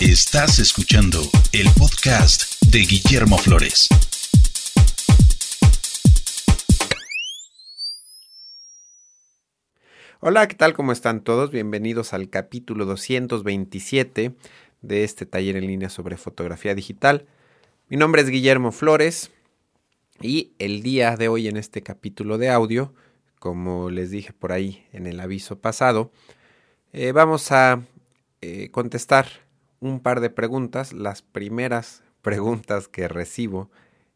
Estás escuchando el podcast de Guillermo Flores. Hola, ¿qué tal? ¿Cómo están todos? Bienvenidos al capítulo 227 de este taller en línea sobre fotografía digital. Mi nombre es Guillermo Flores y el día de hoy en este capítulo de audio, como les dije por ahí en el aviso pasado, eh, vamos a eh, contestar un par de preguntas, las primeras preguntas que recibo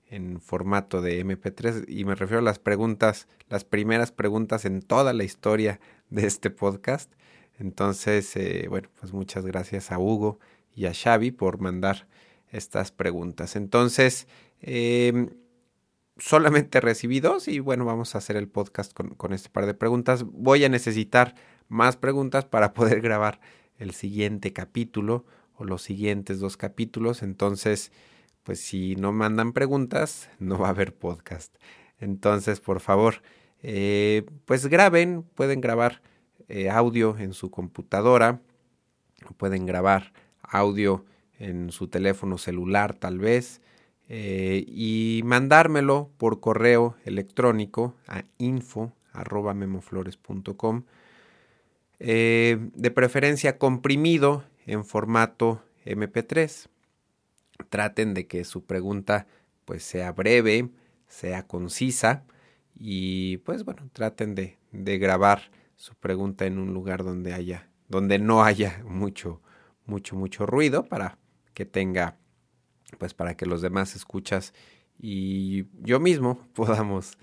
en formato de MP3 y me refiero a las preguntas, las primeras preguntas en toda la historia de este podcast. Entonces, eh, bueno, pues muchas gracias a Hugo y a Xavi por mandar estas preguntas. Entonces, em, solamente recibí dos y bueno, vamos a hacer el podcast con, con este par de preguntas. Voy a necesitar más preguntas para poder grabar el siguiente capítulo o los siguientes dos capítulos. Entonces, pues si no mandan preguntas, no va a haber podcast. Entonces, por favor, eh, pues graben, pueden grabar eh, audio en su computadora, pueden grabar audio en su teléfono celular tal vez, eh, y mandármelo por correo electrónico a info.memoflores.com, de preferencia comprimido en formato MP3. Traten de que su pregunta pues sea breve, sea concisa y pues bueno, traten de, de grabar su pregunta en un lugar donde haya, donde no haya mucho, mucho, mucho ruido para que tenga, pues para que los demás escuchas y yo mismo podamos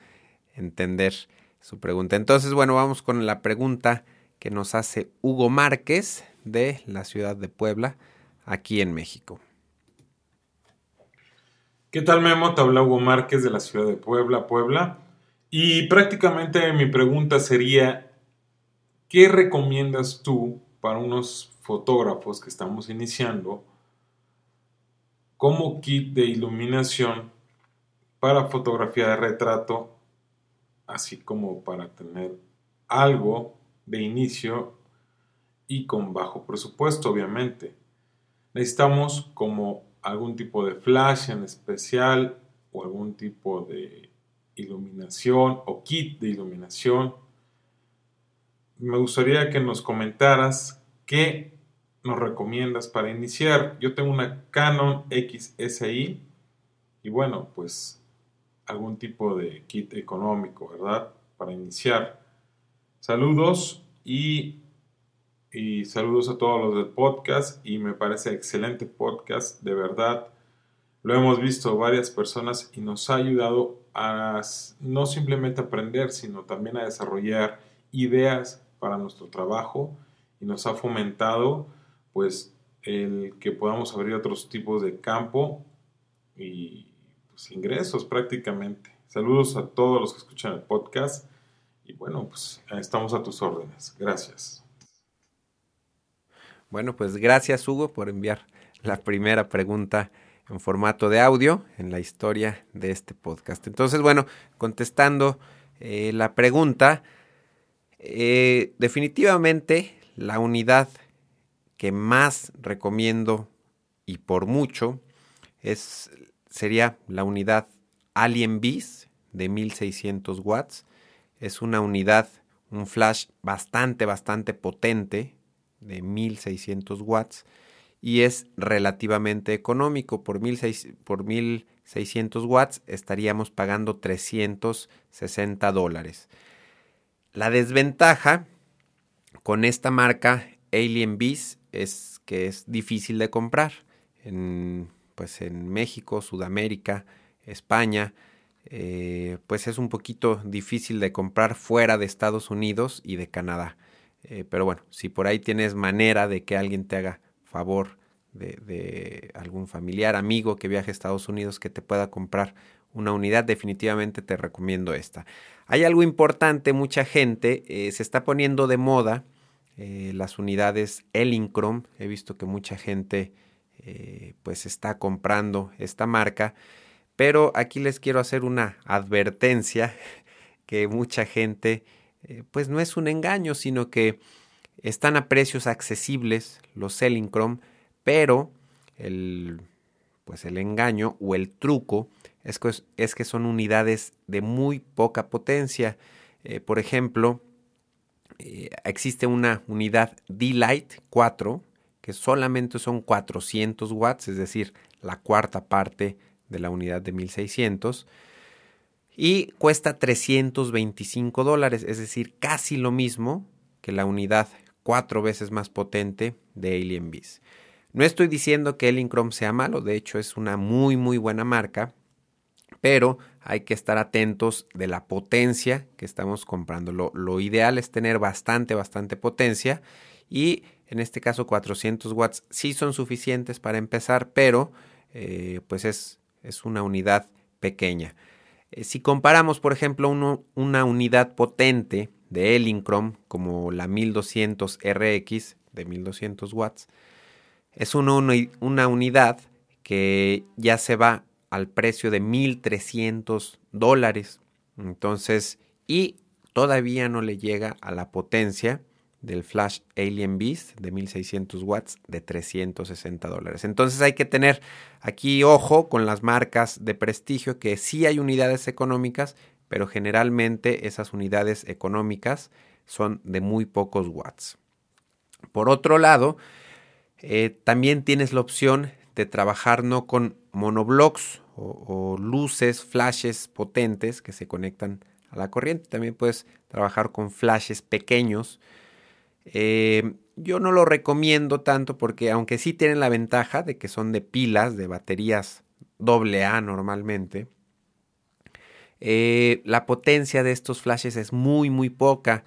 entender su pregunta. Entonces, bueno, vamos con la pregunta que nos hace Hugo Márquez de la ciudad de Puebla, aquí en México. ¿Qué tal Memo? Te habla Hugo Márquez de la ciudad de Puebla, Puebla. Y prácticamente mi pregunta sería, ¿qué recomiendas tú para unos fotógrafos que estamos iniciando como kit de iluminación para fotografía de retrato, así como para tener algo de inicio y con bajo presupuesto, obviamente. Necesitamos como algún tipo de flash en especial o algún tipo de iluminación o kit de iluminación. Me gustaría que nos comentaras qué nos recomiendas para iniciar. Yo tengo una Canon XSI y bueno, pues algún tipo de kit económico, ¿verdad? Para iniciar. Saludos y y saludos a todos los del podcast y me parece excelente podcast, de verdad. Lo hemos visto varias personas y nos ha ayudado a no simplemente aprender, sino también a desarrollar ideas para nuestro trabajo y nos ha fomentado pues el que podamos abrir otros tipos de campo y pues, ingresos prácticamente. Saludos a todos los que escuchan el podcast y bueno, pues estamos a tus órdenes. Gracias. Bueno, pues gracias Hugo por enviar la primera pregunta en formato de audio en la historia de este podcast. Entonces, bueno, contestando eh, la pregunta, eh, definitivamente la unidad que más recomiendo y por mucho es, sería la unidad Alien Beast de 1600 watts. Es una unidad, un flash bastante, bastante potente, de 1600 watts y es relativamente económico. Por, 1600 watts estaríamos pagando 360 dólares. La desventaja con esta marca Alien Beast es que es difícil de comprar. En, pues en México, Sudamérica, España, eh, pues es un poquito difícil de comprar fuera de Estados Unidos y de Canadá. Eh, pero bueno, si por ahí tienes manera de que alguien te haga favor de, algún familiar, amigo que viaje a Estados Unidos que te pueda comprar una unidad, definitivamente te recomiendo esta. Hay algo importante, mucha gente eh, se está poniendo de moda eh, las unidades Elincrom. He visto que mucha gente pues está comprando esta marca, pero aquí les quiero hacer una advertencia que mucha gente eh, pues no es un engaño, sino que están a precios accesibles los Selling Chrome, pero el, pues el engaño o el truco es que, es que son unidades de muy poca potencia. Eh, por ejemplo, eh, existe una unidad D-Lite 4 que solamente son 400 watts, es decir, la cuarta parte de la unidad de 1600 y cuesta 325 dólares, es decir, casi lo mismo que la unidad cuatro veces más potente de Alien Beast. No estoy diciendo que Chrome sea malo, de hecho es una muy muy buena marca, pero hay que estar atentos de la potencia que estamos comprando. Lo, ideal es tener bastante, bastante potencia y en este caso 400 watts sí son suficientes para empezar, pero eh, pues es, es, una unidad pequeña. Eh, si comparamos, por ejemplo, una unidad potente de Elincrom como la 1200 RX de 1200 watts, es una, una unidad que ya se va al precio de 1300 dólares. Entonces, y todavía no le llega a la potencia del Flash Alien Beast de 1600 watts de 360 dólares. Entonces hay que tener aquí ojo con las marcas de prestigio que sí hay unidades económicas, pero generalmente esas unidades económicas son de muy pocos watts. Por otro lado, eh, también tienes la opción de trabajar no con monoblocks o, luces, flashes potentes que se conectan a la corriente. También puedes trabajar con flashes pequeños. Eh, yo no lo recomiendo tanto porque aunque sí tienen la ventaja de que son de pilas, de baterías AA normalmente, eh, la potencia de estos flashes es muy muy poca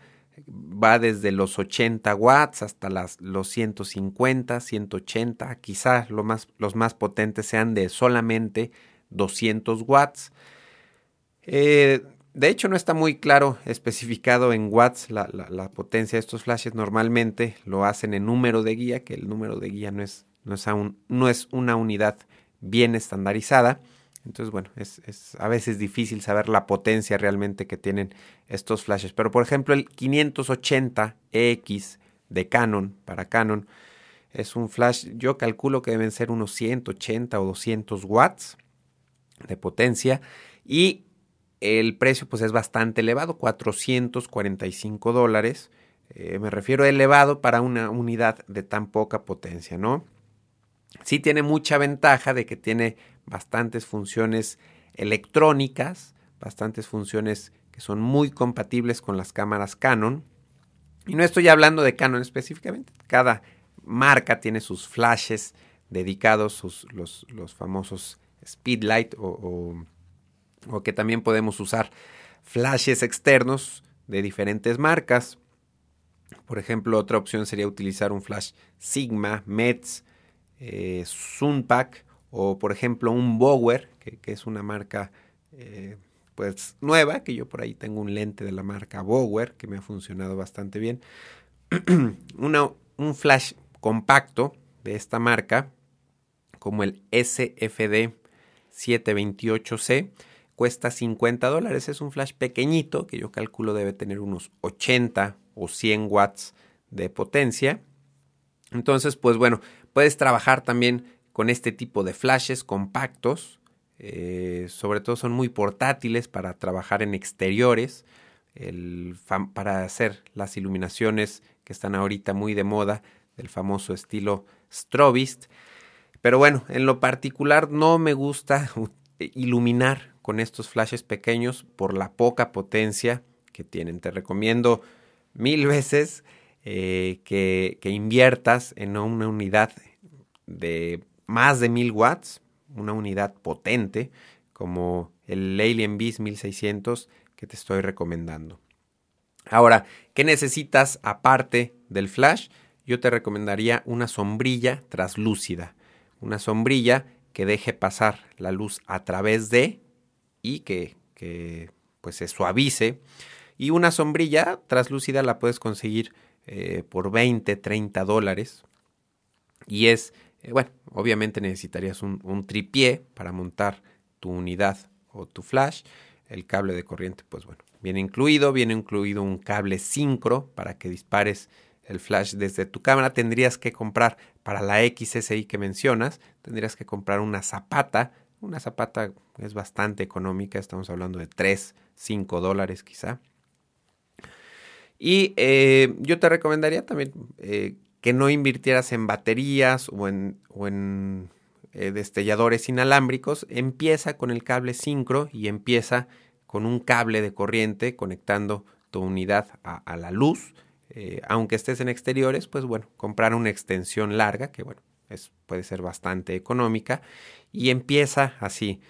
va desde los 80 watts hasta las, los 150, 180, quizás lo más, los más potentes sean de solamente 200 watts. Eh, de hecho, no está muy claro especificado en watts la, potencia de estos flashes. Normalmente lo hacen en número de guía, que el número de guía no es, no es, aún, no es una unidad bien estandarizada. Entonces, bueno, es, a veces difícil saber la potencia realmente que tienen estos flashes. Pero, por ejemplo, el 580EX de Canon, para Canon, es un flash, yo calculo que deben ser unos 180 o 200 watts de potencia. Y el precio, pues, es bastante elevado, 445 dólares. Eh, me refiero a elevado para una unidad de tan poca potencia, ¿no? Sí tiene mucha ventaja de que tiene bastantes funciones electrónicas, bastantes funciones que son muy compatibles con las cámaras Canon. Y no estoy hablando de Canon específicamente, cada marca tiene sus flashes dedicados, sus, los, famosos Speedlight o, que también podemos usar flashes externos de diferentes marcas. Por ejemplo, otra opción sería utilizar un flash Sigma, Metz, eh, Sunpack o por ejemplo un Bower, que, es una marca eh, pues nueva, que yo por ahí tengo un lente de la marca Bower que me ha funcionado bastante bien. un flash compacto de esta marca, como el SFD 728C, cuesta 50 dólares. Es un flash pequeñito que yo calculo debe tener unos 80 o 100 watts de potencia. Entonces, pues bueno, puedes trabajar también con este tipo de flashes compactos. Eh, sobre todo son muy portátiles para trabajar en exteriores, para hacer las iluminaciones que están ahorita muy de moda del famoso estilo Strobist. Pero bueno, en lo particular no me gusta iluminar con estos flashes pequeños por la poca potencia que tienen. Te recomiendo mil veces eh, que, inviertas en una unidad de más de 1000 watts, una unidad potente como el Alien Beast 1600 que te estoy recomendando. Ahora, ¿qué necesitas aparte del flash? Yo te recomendaría una sombrilla traslúcida, una sombrilla que deje pasar la luz a través de y que, pues se suavice. Y una sombrilla traslúcida la puedes conseguir eh, por 20, 30 dólares. Y es eh, bueno, obviamente necesitarías un, tripié para montar tu unidad o tu flash. El cable de corriente, pues bueno, viene incluido. Viene incluido un cable sincro para que dispares el flash desde tu cámara. Tendrías que comprar para la XSI que mencionas, tendrías que comprar una zapata. Una zapata es bastante económica, estamos hablando de 3, 5 dólares quizá. Y eh, yo te recomendaría también eh, que no invirtieras en baterías o en, o en eh, destelladores inalámbricos. Empieza con el cable sincro y empieza con un cable de corriente conectando tu unidad a, la luz. aunque estés en exteriores, pues bueno, comprar una extensión larga, que bueno, puede ser bastante económica, y empieza así.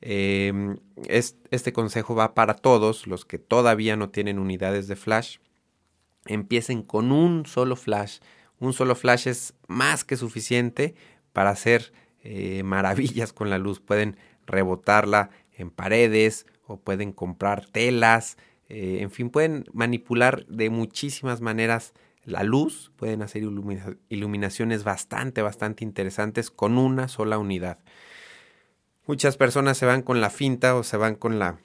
este consejo va para todos los que todavía no tienen unidades de flash empiecen con un solo flash. Un solo flash es más que suficiente para hacer eh, maravillas con la luz. Pueden rebotarla en paredes o pueden comprar telas. Eh, en fin, pueden manipular de muchísimas maneras la luz. Pueden hacer iluminaciones bastante, bastante interesantes con una sola unidad. Muchas personas se van con la finta o se van con la,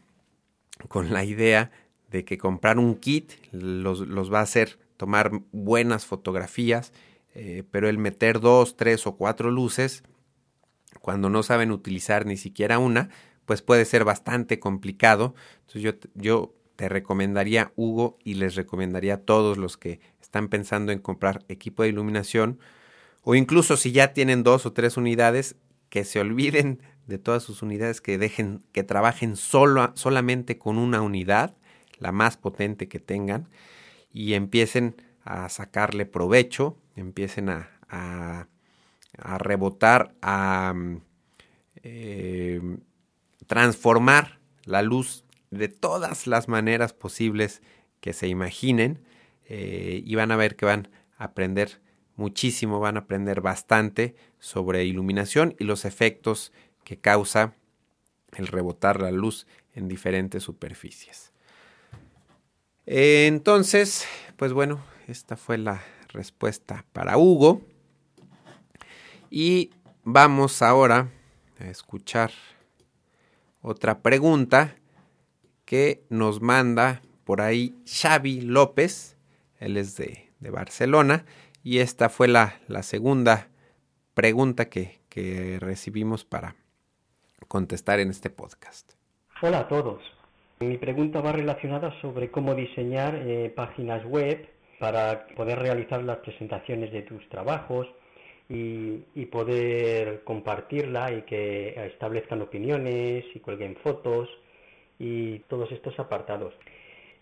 con la idea de que comprar un kit los, va a hacer tomar buenas fotografías, eh, pero el meter dos, tres o cuatro luces, cuando no saben utilizar ni siquiera una, pues puede ser bastante complicado. Entonces yo, yo te recomendaría, Hugo, y les recomendaría a todos los que están pensando en comprar equipo de iluminación, o incluso si ya tienen dos o tres unidades, que se olviden de todas sus unidades, que dejen, que trabajen solo, solamente con una unidad la más potente que tengan, y empiecen a sacarle provecho, empiecen a, a, rebotar, a eh, transformar la luz de todas las maneras posibles que se imaginen eh, y van a ver que van a aprender muchísimo, van a aprender bastante sobre iluminación y los efectos que causa el rebotar la luz en diferentes superficies. Entonces, pues bueno, esta fue la respuesta para Hugo. Y vamos ahora a escuchar otra pregunta que nos manda por ahí Xavi López. Él es de, Barcelona. Y esta fue la, segunda pregunta que, recibimos para contestar en este podcast. Hola a todos. Mi pregunta va relacionada sobre cómo diseñar eh, páginas web para poder realizar las presentaciones de tus trabajos y, poder compartirla y que establezcan opiniones y cuelguen fotos y todos estos apartados.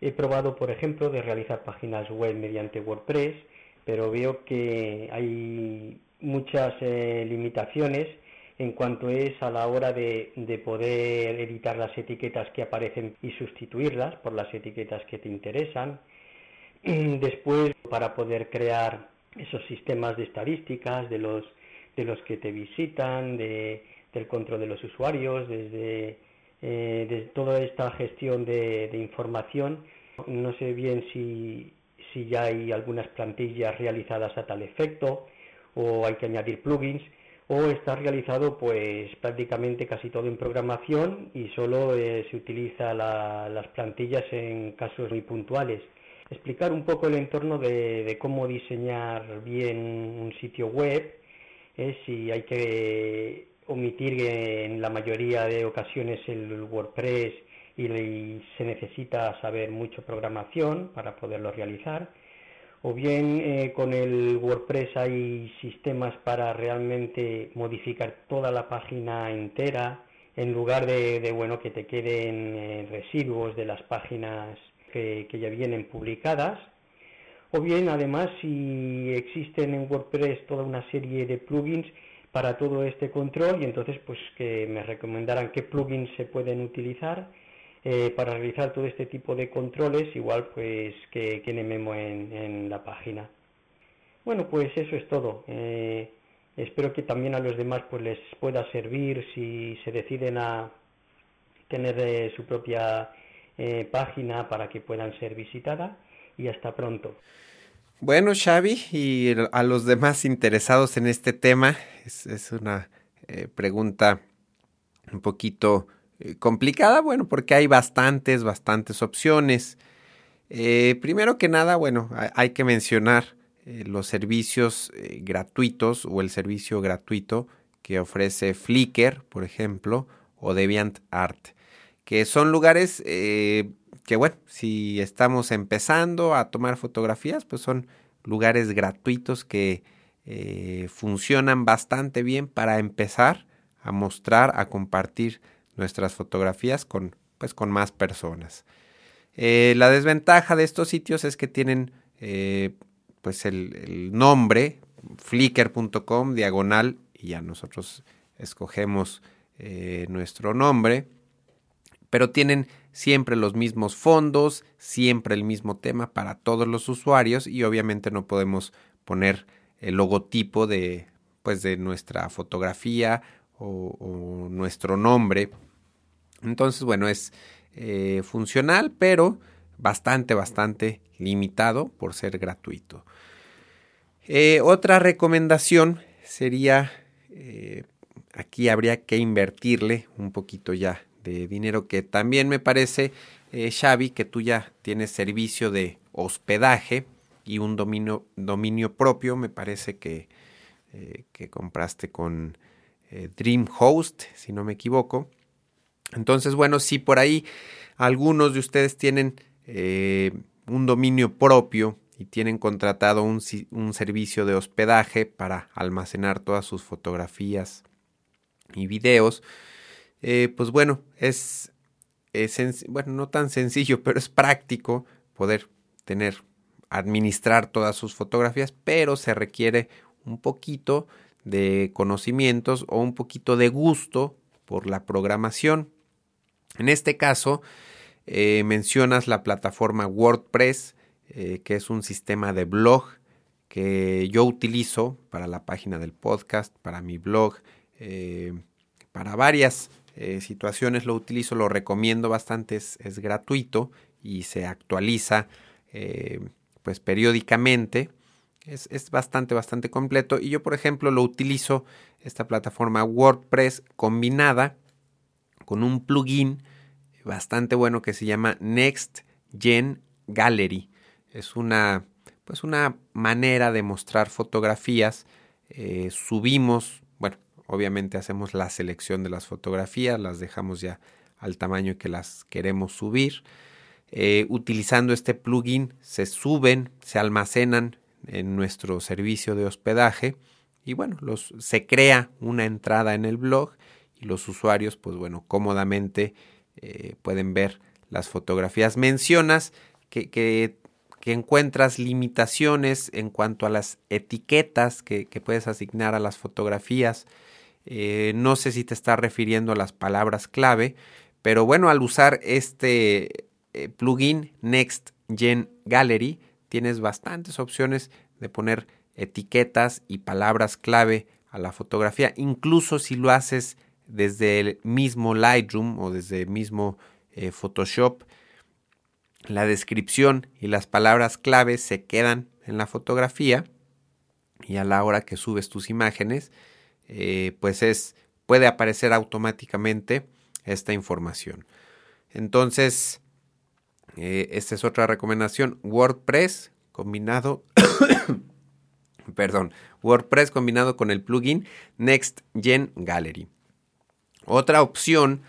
He probado, por ejemplo, de realizar páginas web mediante WordPress, pero veo que hay muchas eh, limitaciones en cuanto es a la hora de, poder editar las etiquetas que aparecen y sustituirlas por las etiquetas que te interesan. Después, para poder crear esos sistemas de estadísticas de los, de los que te visitan, de, del control de los usuarios, desde eh, de toda esta gestión de, información. No sé bien si, si ya hay algunas plantillas realizadas a tal efecto o hay que añadir plugins o está realizado pues prácticamente casi todo en programación y solo eh, se utiliza las plantillas en casos muy puntuales. Explicar un poco el entorno de, cómo diseñar bien un sitio web, si hay que omitir en la mayoría de ocasiones el WordPress y se necesita saber mucho programación para poderlo realizar o bien eh, con el WordPress hay sistemas para realmente modificar toda la página entera en lugar de, bueno que te queden eh, residuos de las páginas que, ya vienen publicadas. O bien además si existen en WordPress toda una serie de plugins para todo este control y entonces pues que me recomendaran qué plugins se pueden utilizar eh, para realizar todo este tipo de controles, igual pues que, que Memo en, la página. Bueno, pues eso es todo. Eh, espero que también a los demás pues les pueda servir si se deciden a tener eh, su propia página para que puedan ser visitadas y hasta pronto. Bueno, Xavi, y a los demás interesados en este tema, es, una pregunta un poquito eh, complicada, bueno, porque hay bastantes, bastantes opciones. Eh, primero que nada, bueno, hay que mencionar eh, los servicios eh, gratuitos o el servicio gratuito que ofrece Flickr, por ejemplo, o DeviantArt, son lugares eh, que, bueno, si estamos empezando a tomar fotografías, pues son lugares gratuitos que funcionan bastante bien para empezar a mostrar, a compartir nuestras fotografías con, pues, con más personas. la desventaja de estos sitios es que tienen pues el, nombre, flickr.com, diagonal, y ya nosotros escogemos eh, nuestro nombre, pero tienen siempre los mismos fondos, siempre el mismo tema para todos los usuarios y obviamente no podemos poner el logotipo de, pues de nuestra fotografía o, nuestro nombre. Entonces, bueno, es eh, funcional, pero bastante, bastante limitado por ser gratuito. Eh, otra recomendación sería, eh, aquí habría que invertirle un poquito ya de dinero, que también me parece, eh, Xavi, que tú ya tienes servicio de hospedaje y un dominio, dominio propio, me parece que, que compraste con DreamHost, si no me equivoco. Entonces, bueno, si por ahí algunos de ustedes tienen un dominio propio y tienen contratado un, servicio de hospedaje para almacenar todas sus fotografías y videos, eh, pues bueno, es, bueno, no tan sencillo, pero es práctico poder tener, administrar todas sus fotografías, pero se requiere un poquito de conocimientos o un poquito de gusto por la programación. En este caso, eh, mencionas la plataforma WordPress, eh, que es un sistema de blog que yo utilizo para la página del podcast, para mi blog, para varias situaciones lo utilizo, lo recomiendo bastante, es, gratuito y se actualiza pues periódicamente. Es, es, bastante, bastante completo. Y yo, por ejemplo, lo utilizo, esta plataforma WordPress combinada con un plugin bastante bueno que se llama Next Gen Gallery. Es una, pues una manera de mostrar fotografías. Eh, subimos, obviamente hacemos la selección de las fotografías, las dejamos ya al tamaño que las queremos subir. Eh, utilizando este plugin se suben, se almacenan en nuestro servicio de hospedaje y bueno, los, se crea una entrada en el blog y los usuarios pues bueno, cómodamente eh, pueden ver las fotografías. Mencionas que, que, encuentras limitaciones en cuanto a las etiquetas que, puedes asignar a las fotografías. Eh, no sé si te estás refiriendo a las palabras clave, pero bueno, al usar este eh, plugin Next Gen Gallery, tienes bastantes opciones de poner etiquetas y palabras clave a la fotografía, incluso si lo haces desde el mismo Lightroom o desde el mismo eh, Photoshop. La descripción y las palabras claves se quedan en la fotografía y a la hora que subes tus imágenes, eh, pues es puede aparecer automáticamente esta información. Entonces, eh, esta es otra recomendación. WordPress combinado, perdón, WordPress combinado con el plugin Next Gen Gallery. Otra opción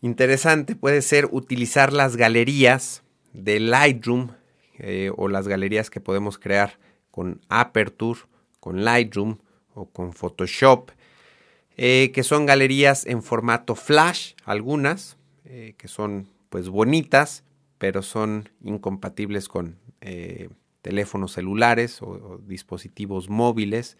interesante puede ser utilizar las galerías de Lightroom eh, o las galerías que podemos crear con Aperture, con Lightroom o con Photoshop, eh, que son galerías en formato flash, algunas, eh, que son pues bonitas, pero son incompatibles con teléfonos celulares o dispositivos móviles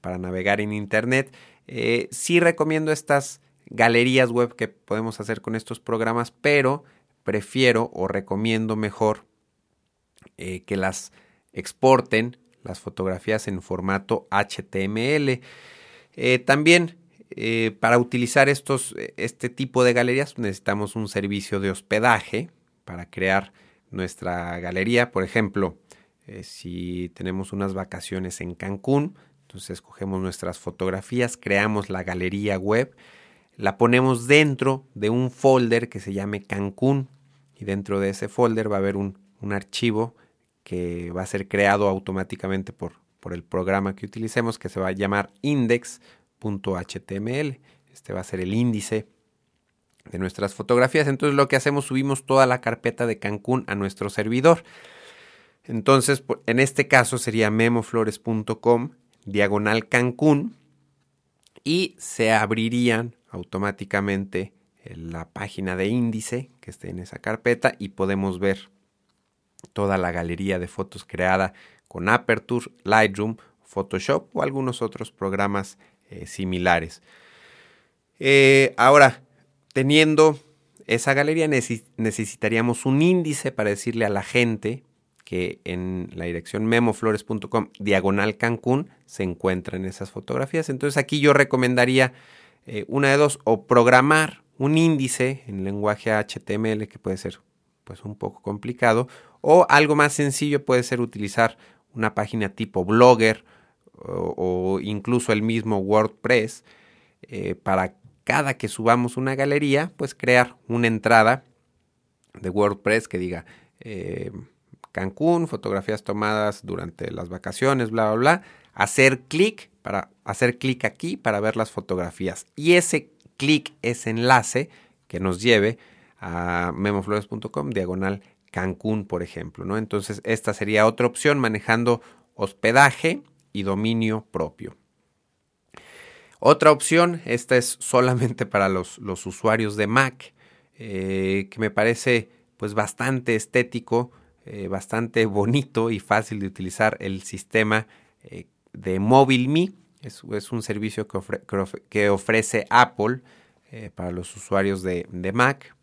para navegar en Internet. Eh, sí recomiendo estas galerías web que podemos hacer con estos programas, pero prefiero o recomiendo mejor eh, que las exporten las fotografías en formato HTML. Eh, también para utilizar estos, este tipo de galerías necesitamos un servicio de hospedaje para crear nuestra galería. Por ejemplo, si tenemos unas vacaciones en Cancún, entonces escogemos nuestras fotografías, creamos la galería web, la ponemos dentro de un folder que se llame Cancún y dentro de ese folder va a haber un, archivo que va a ser creado automáticamente por, por el programa que utilicemos que se va a llamar index.html. Este va a ser el índice de nuestras fotografías. Entonces lo que hacemos, subimos toda la carpeta de Cancún a nuestro servidor. Entonces, en este caso sería memoflores.com diagonal Cancún y se abrirían automáticamente la página de índice que esté en esa carpeta y podemos ver toda la galería de fotos creada con Aperture, Lightroom, Photoshop o algunos otros programas eh, similares. Eh, ahora, teniendo esa galería necesitaríamos un índice para decirle a la gente que en la dirección memoflores.com diagonal Cancún se encuentran esas fotografías. Entonces aquí yo recomendaría eh, una de dos, o programar un índice en lenguaje HTML que puede ser pues un poco complicado, o algo más sencillo puede ser utilizar una página tipo Blogger o, incluso el mismo WordPress eh, para cada que subamos una galería, pues crear una entrada de WordPress que diga eh, Cancún, fotografías tomadas durante las vacaciones, bla, bla, bla. Hacer clic para hacer clic aquí para ver las fotografías. Y ese clic, ese enlace que nos lleve a memoflores.com diagonal Cancún, por ejemplo, ¿no? Entonces, esta sería otra opción manejando hospedaje y dominio propio. Otra opción, esta es solamente para los, los usuarios de Mac, eh, que me parece pues bastante estético eh, bastante bonito y fácil de utilizar el sistema eh, de MobileMe. Es, es un servicio que, ofrece Apple para los usuarios de, Mac.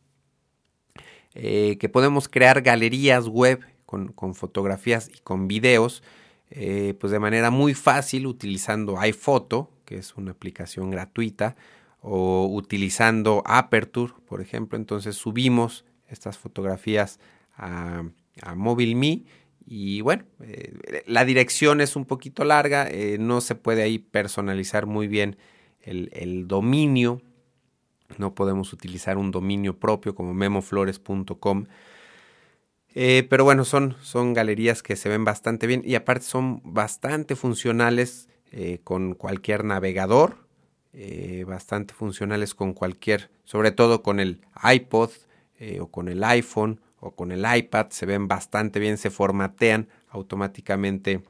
Que podemos crear galerías web con, fotografías y con videos pues de manera muy fácil utilizando iPhoto, que es una aplicación gratuita, o utilizando Aperture, por ejemplo. Entonces subimos estas fotografías a, a MobileMe. Y bueno, eh, la dirección es un poquito larga, eh, no se puede ahí personalizar muy bien el, dominio, no podemos utilizar un dominio propio como memoflores.com. Eh, pero bueno, son, son galerías que se ven bastante bien y aparte son bastante funcionales con cualquier navegador, bastante funcionales con cualquier, sobre todo con el iPod o con el iPhone o con el iPad se ven bastante bien, se formatean automáticamente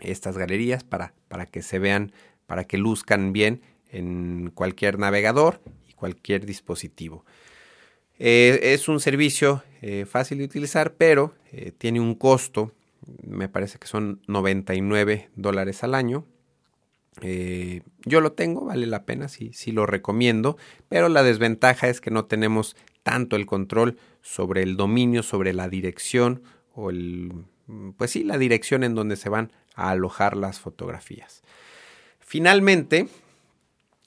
estas galerías para, para que se vean, para que luzcan bien en cualquier navegador cualquier dispositivo. Eh, es un servicio eh, fácil de utilizar, pero eh, tiene un costo, me parece que son 99 dólares al año. yo lo tengo, vale la pena, sí, sí lo recomiendo, pero la desventaja es que no tenemos tanto el control sobre el dominio, sobre la dirección o el, pues sí, la dirección en donde se van a alojar las fotografías. Finalmente,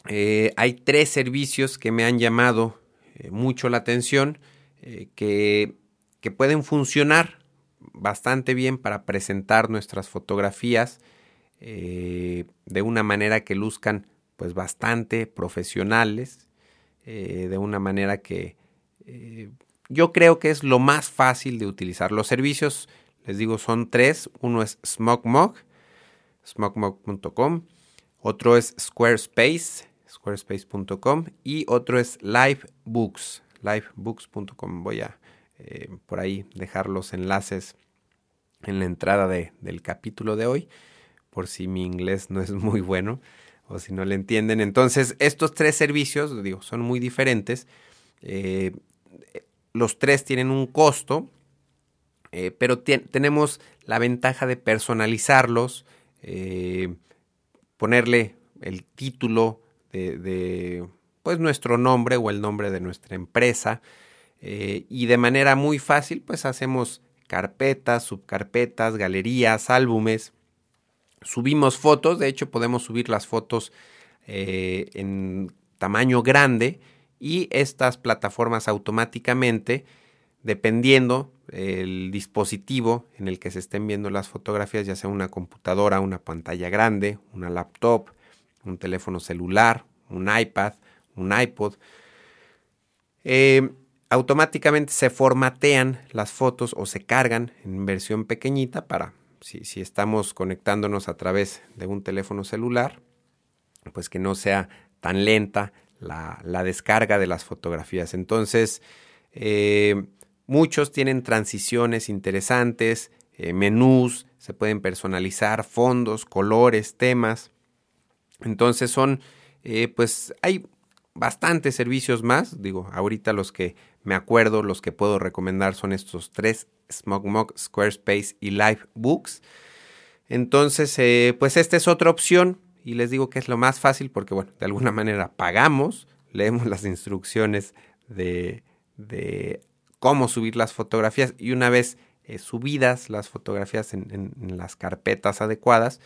eh, hay tres servicios que me han llamado eh, mucho la atención, eh, que, que, pueden funcionar bastante bien para presentar nuestras fotografías de una manera que luzcan pues bastante profesionales, de una manera que yo creo que es lo más fácil de utilizar. Los servicios, les digo, son tres. Uno es SmokeMog, smokemog.com. Otro es Squarespace, squarespace.com. Y otro es LiveBooks, livebooks.com. Voy a eh, por ahí dejar los enlaces en la entrada del capítulo de hoy, por si mi inglés no es muy bueno o si no le entienden. Entonces, estos tres servicios, digo, son muy diferentes. Eh, los tres tienen un costo, eh, pero tenemos la ventaja de personalizarlos, ponerle el título de, pues nuestro nombre o el nombre de nuestra empresa eh, y de manera muy fácil pues hacemos carpetas, subcarpetas, galerías, álbumes, subimos fotos, de hecho podemos subir las fotos en tamaño grande y estas plataformas automáticamente, dependiendo el dispositivo en el que se estén viendo las fotografías, ya sea una computadora, una pantalla grande, una laptop, un teléfono celular, un iPad, un iPod, eh, automáticamente se formatean las fotos o se cargan en versión pequeñita para si, si estamos conectándonos a través de un teléfono celular, pues que no sea tan lenta la, descarga de las fotografías. Entonces, eh, muchos tienen transiciones interesantes, eh, menús, se pueden personalizar, fondos, colores, temas. Entonces son, eh, pues hay bastantes servicios más. Digo, ahorita los que me acuerdo, los que puedo recomendar son estos tres, SmogMog, Squarespace y Livebooks. Entonces, pues esta es otra opción y les digo que es lo más fácil porque, bueno, de alguna manera pagamos, leemos las instrucciones de, de cómo subir las fotografías y una vez eh, subidas las fotografías en, las carpetas adecuadas,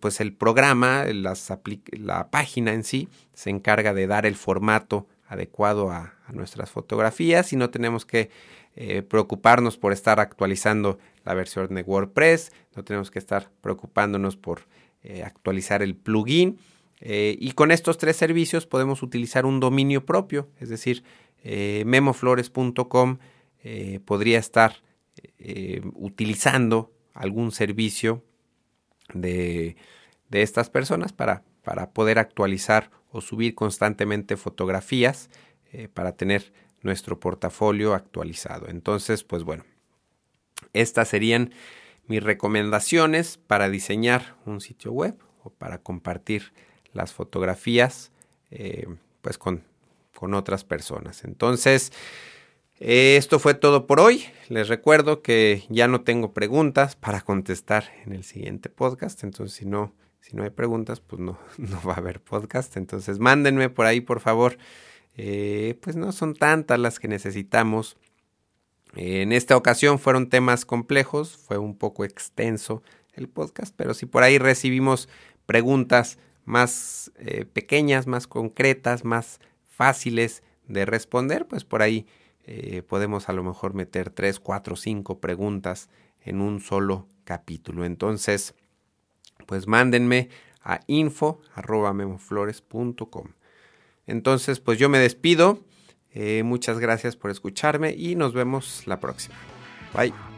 pues el programa, la página en sí, se encarga de dar el formato adecuado a, nuestras fotografías y no tenemos que eh, preocuparnos por estar actualizando la versión de WordPress, no tenemos que estar preocupándonos por eh, actualizar el plugin. Eh, y con estos tres servicios podemos utilizar un dominio propio, es decir, memoflores.com podría estar utilizando algún servicio de, de estas personas para, para, poder actualizar o subir constantemente fotografías para tener nuestro portafolio actualizado. Entonces, pues bueno, estas serían mis recomendaciones para diseñar un sitio web o para compartir las fotografías eh, pues con, con, otras personas. Entonces, eh, esto fue todo por hoy. Les recuerdo que ya no tengo preguntas para contestar en el siguiente podcast. Entonces, si no, si no hay preguntas, pues no, no va a haber podcast. Entonces, mándenme por ahí, por favor. Eh, pues no son tantas las que necesitamos en esta ocasión fueron temas complejos, fue un poco extenso el podcast, pero si por ahí recibimos preguntas más eh, pequeñas, más concretas, más fáciles de responder, pues por ahí eh, podemos a lo mejor meter tres, cuatro, cinco preguntas en un solo capítulo. Entonces, pues mándenme a info.memoflores.com. Entonces, pues yo me despido. Eh, muchas gracias por escucharme y nos vemos la próxima. Bye.